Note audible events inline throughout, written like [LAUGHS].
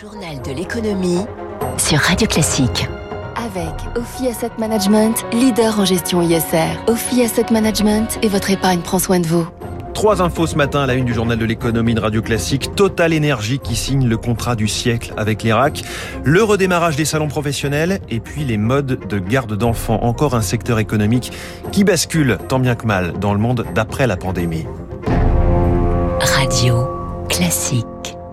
journal de l'économie sur Radio Classique. Avec Ophi Asset Management, leader en gestion ISR. Ophi Asset Management et votre épargne prend soin de vous. Trois infos ce matin à la une du journal de l'économie de Radio Classique. Total Énergie qui signe le contrat du siècle avec l'Irak. Le redémarrage des salons professionnels et puis les modes de garde d'enfants. Encore un secteur économique qui bascule tant bien que mal dans le monde d'après la pandémie. Radio Classique.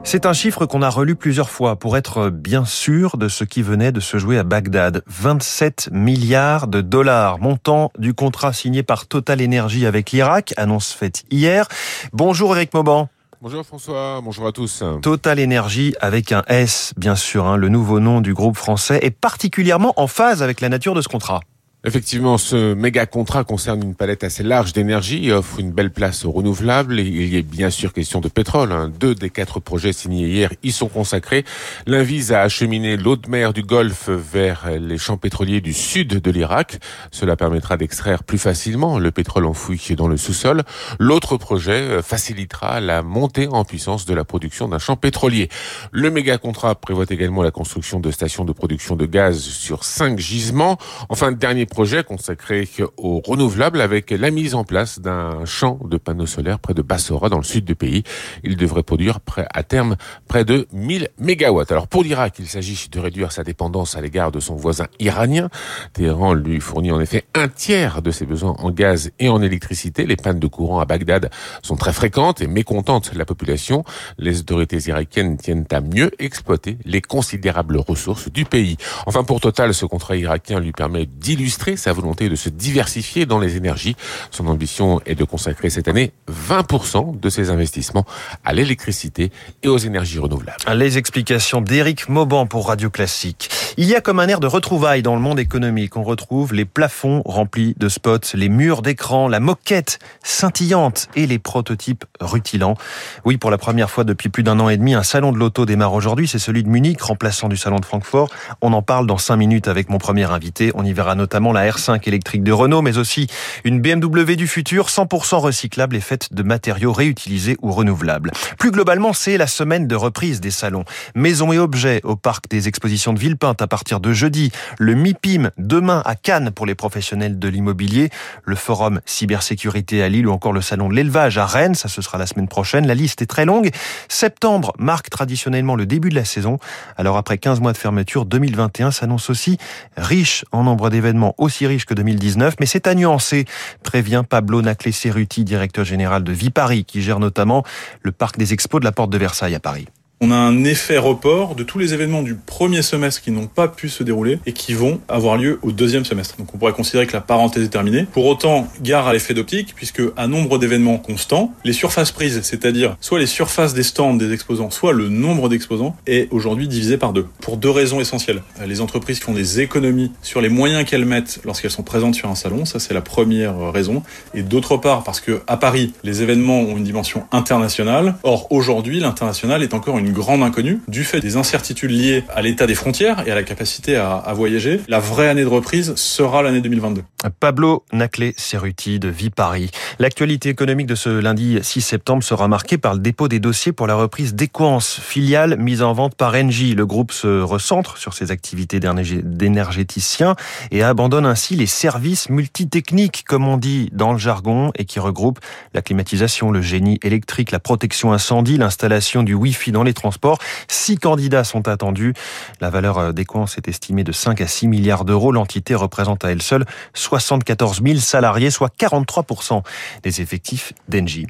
C'est un chiffre qu'on a relu plusieurs fois pour être bien sûr de ce qui venait de se jouer à Bagdad. 27 milliards de dollars, montant du contrat signé par Total Energy avec l'Irak, annonce faite hier. Bonjour Eric Mauban. Bonjour François, bonjour à tous. Total Energy avec un S, bien sûr, hein, le nouveau nom du groupe français, est particulièrement en phase avec la nature de ce contrat. Effectivement, ce méga contrat concerne une palette assez large d'énergie et offre une belle place aux renouvelables. il y a bien sûr question de pétrole. Hein. Deux des quatre projets signés hier y sont consacrés. L'un vise à acheminer l'eau de mer du Golfe vers les champs pétroliers du sud de l'Irak. Cela permettra d'extraire plus facilement le pétrole enfoui dans le sous-sol. L'autre projet euh, facilitera la montée en puissance de la production d'un champ pétrolier. Le méga contrat prévoit également la construction de stations de production de gaz sur cinq gisements. Enfin, dernier projet consacré aux renouvelables avec la mise en place d'un champ de panneaux solaires près de Bassora dans le sud du pays. Il devrait produire à terme près de 1000 mégawatts. Alors pour l'Irak, il s'agit de réduire sa dépendance à l'égard de son voisin iranien. Téhéran lui fournit en effet un tiers de ses besoins en gaz et en électricité. Les pannes de courant à Bagdad sont très fréquentes et mécontentent la population. Les autorités irakiennes tiennent à mieux exploiter les considérables ressources du pays. Enfin pour Total, ce contrat irakien lui permet d'illustrer sa volonté de se diversifier dans les énergies. Son ambition est de consacrer cette année 20% de ses investissements à l'électricité et aux énergies renouvelables. Les explications d'Éric Mauban pour Radio Classique. Il y a comme un air de retrouvailles dans le monde économique. On retrouve les plafonds remplis de spots, les murs d'écran, la moquette scintillante et les prototypes rutilants. Oui, pour la première fois depuis plus d'un an et demi, un salon de l'auto démarre aujourd'hui. C'est celui de Munich, remplaçant du salon de Francfort. On en parle dans cinq minutes avec mon premier invité. On y verra notamment la R5 électrique de Renault, mais aussi une BMW du futur 100% recyclable et faite de matériaux réutilisés ou renouvelables. Plus globalement, c'est la semaine de reprise des salons. Maisons et objets au parc des expositions de Villepinte à partir de jeudi. Le MIPIM demain à Cannes pour les professionnels de l'immobilier. Le forum cybersécurité à Lille ou encore le salon de l'élevage à Rennes. Ça, ce sera la semaine prochaine. La liste est très longue. Septembre marque traditionnellement le début de la saison. Alors après 15 mois de fermeture, 2021 s'annonce aussi riche en nombre d'événements aussi riche que 2019, mais c'est à nuancer, prévient Pablo Naclé-Cerruti, directeur général de Vipari, qui gère notamment le parc des expos de la Porte de Versailles à Paris on a un effet report de tous les événements du premier semestre qui n'ont pas pu se dérouler et qui vont avoir lieu au deuxième semestre. Donc on pourrait considérer que la parenthèse est terminée. Pour autant, gare à l'effet d'optique, puisque un nombre d'événements constants, les surfaces prises, c'est-à-dire soit les surfaces des stands des exposants, soit le nombre d'exposants, est aujourd'hui divisé par deux. Pour deux raisons essentielles. Les entreprises font des économies sur les moyens qu'elles mettent lorsqu'elles sont présentes sur un salon, ça c'est la première raison. Et d'autre part, parce que à Paris, les événements ont une dimension internationale. Or, aujourd'hui, l'international est encore une grande inconnue du fait des incertitudes liées à l'état des frontières et à la capacité à, voyager. La vraie année de reprise sera l'année 2022. Pablo Naclé-Cerruti de Vipari. L'actualité économique de ce lundi 6 septembre sera marquée par le dépôt des dossiers pour la reprise d'Equance, filiale mise en vente par Engie. Le groupe se recentre sur ses activités d'énergéticien et abandonne ainsi les services multitechniques, comme on dit dans le jargon, et qui regroupent la climatisation, le génie électrique, la protection incendie, l'installation du Wi-Fi dans les transports. Six candidats sont attendus. La valeur d'Equance est estimée de 5 à 6 milliards d'euros. L'entité représente à elle seule 74 000 salariés, soit 43% des effectifs d'Engie.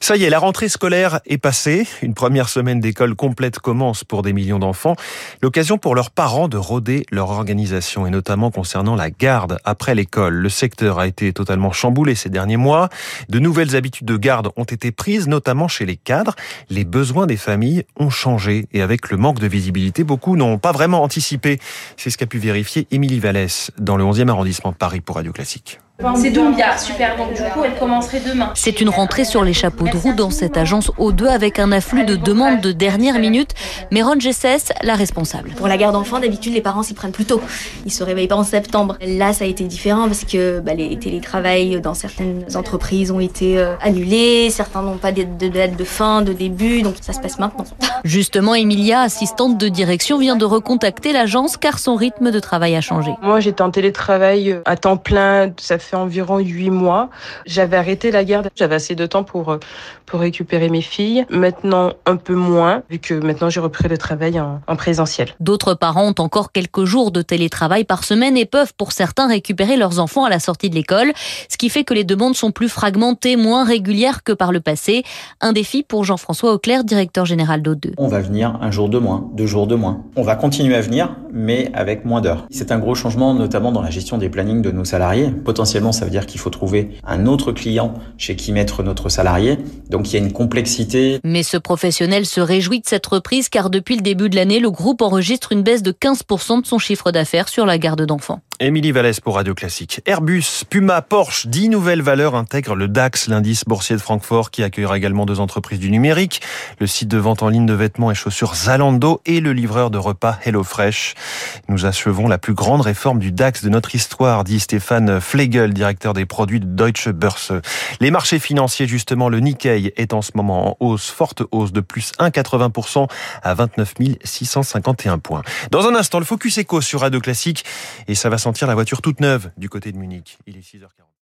Ça y est, la rentrée scolaire est passée. Une première semaine d'école complète commence pour des millions d'enfants. L'occasion pour leurs parents de rôder leur organisation et notamment concernant la garde après l'école. Le secteur a été totalement chamboulé ces derniers mois. De nouvelles habitudes de garde ont été prises, notamment chez les cadres. Les besoins des familles ont changé et avec le manque de visibilité, beaucoup n'ont pas vraiment anticipé. C'est ce qu'a pu vérifier Émilie Vallès dans le 11e arrondissement de Paris Radio Classique. C'est Doumbia, super. Donc du coup, elle commencerait demain. C'est une rentrée sur les chapeaux de roue dans cette agence O2 avec un afflux de demandes de dernière minute. Mais Ron Gessès, la responsable. Pour la garde d'enfants, d'habitude, les parents s'y prennent plus tôt. Ils se réveillent pas en septembre. Là, ça a été différent parce que bah, les télétravails dans certaines entreprises ont été euh, annulés. Certains n'ont pas de date de fin, de début. Donc ça se passe maintenant. [LAUGHS] Justement, Emilia, assistante de direction, vient de recontacter l'agence car son rythme de travail a changé. Moi, j'étais en télétravail à temps plein. Ça fait environ huit mois. J'avais arrêté la garde. J'avais assez de temps pour, euh, pour récupérer mes filles. Maintenant, un peu moins, vu que maintenant j'ai repris le travail en, en présentiel. D'autres parents ont encore quelques jours de télétravail par semaine et peuvent pour certains récupérer leurs enfants à la sortie de l'école, ce qui fait que les demandes sont plus fragmentées, moins régulières que par le passé. Un défi pour Jean-François Auclair, directeur général d'O2. On va venir un jour de moins, deux jours de moins. On va continuer à venir, mais avec moins d'heures. C'est un gros changement, notamment dans la gestion des plannings de nos salariés. Potentiellement, ça veut dire qu'il faut trouver un autre client chez qui mettre notre salarié. Donc il y a une complexité. Mais ce professionnel se réjouit de cette reprise car depuis le début de l'année, le groupe enregistre une baisse de 15% de son chiffre d'affaires sur la garde d'enfants. Émilie Vallès pour Radio Classique. Airbus, Puma, Porsche, 10 nouvelles valeurs intègrent le DAX, l'indice boursier de Francfort, qui accueillera également deux entreprises du numérique, le site de vente en ligne de vêtements et chaussures Zalando et le livreur de repas HelloFresh. Nous achevons la plus grande réforme du DAX de notre histoire, dit Stéphane Flegel, directeur des produits de Deutsche Börse. Les marchés financiers, justement, le Nikkei est en ce moment en hausse, forte hausse de plus 1,80% à 29 651 points. Dans un instant, le Focus Eco sur Radio Classique et ça va sentir la voiture toute neuve du côté de Munich. Il est 6h40.